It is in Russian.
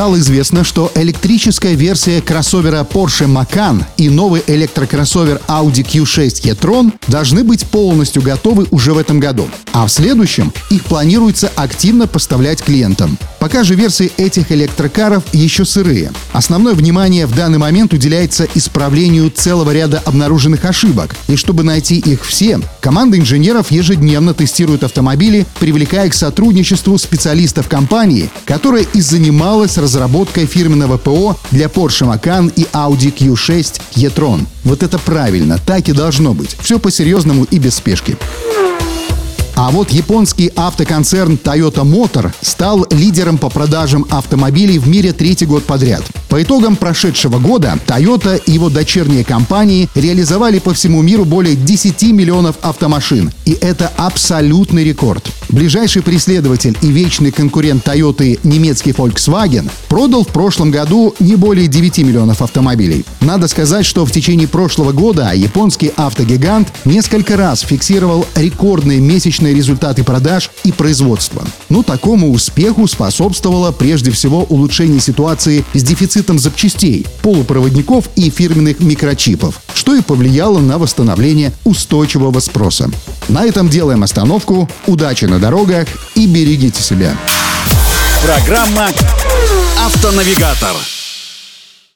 Стало известно, что электрическая версия кроссовера Porsche Macan и новый электрокроссовер Audi Q6 e-tron должны быть полностью готовы уже в этом году. А в следующем их планируется активно поставлять клиентам. Пока же версии этих электрокаров еще сырые. Основное внимание в данный момент уделяется исправлению целого ряда обнаруженных ошибок. И чтобы найти их все, команда инженеров ежедневно тестирует автомобили, привлекая к сотрудничеству специалистов компании, которая и занималась разработкой фирменного ПО для Porsche Macan и Audi Q6 e-tron. Вот это правильно, так и должно быть. Все по-серьезному и без спешки. А вот японский автоконцерн Toyota Motor стал лидером по продажам автомобилей в мире третий год подряд. По итогам прошедшего года Toyota и его дочерние компании реализовали по всему миру более 10 миллионов автомашин. И это абсолютный рекорд. Ближайший преследователь и вечный конкурент Toyota немецкий Volkswagen продал в прошлом году не более 9 миллионов автомобилей. Надо сказать, что в течение прошлого года японский автогигант несколько раз фиксировал рекордные месячные результаты продаж и производства. Но такому успеху способствовало прежде всего улучшение ситуации с дефицитом запчастей, полупроводников и фирменных микрочипов, что и повлияло на восстановление устойчивого спроса. На этом делаем остановку. Удачи на дорогах и берегите себя. Программа «Автонавигатор».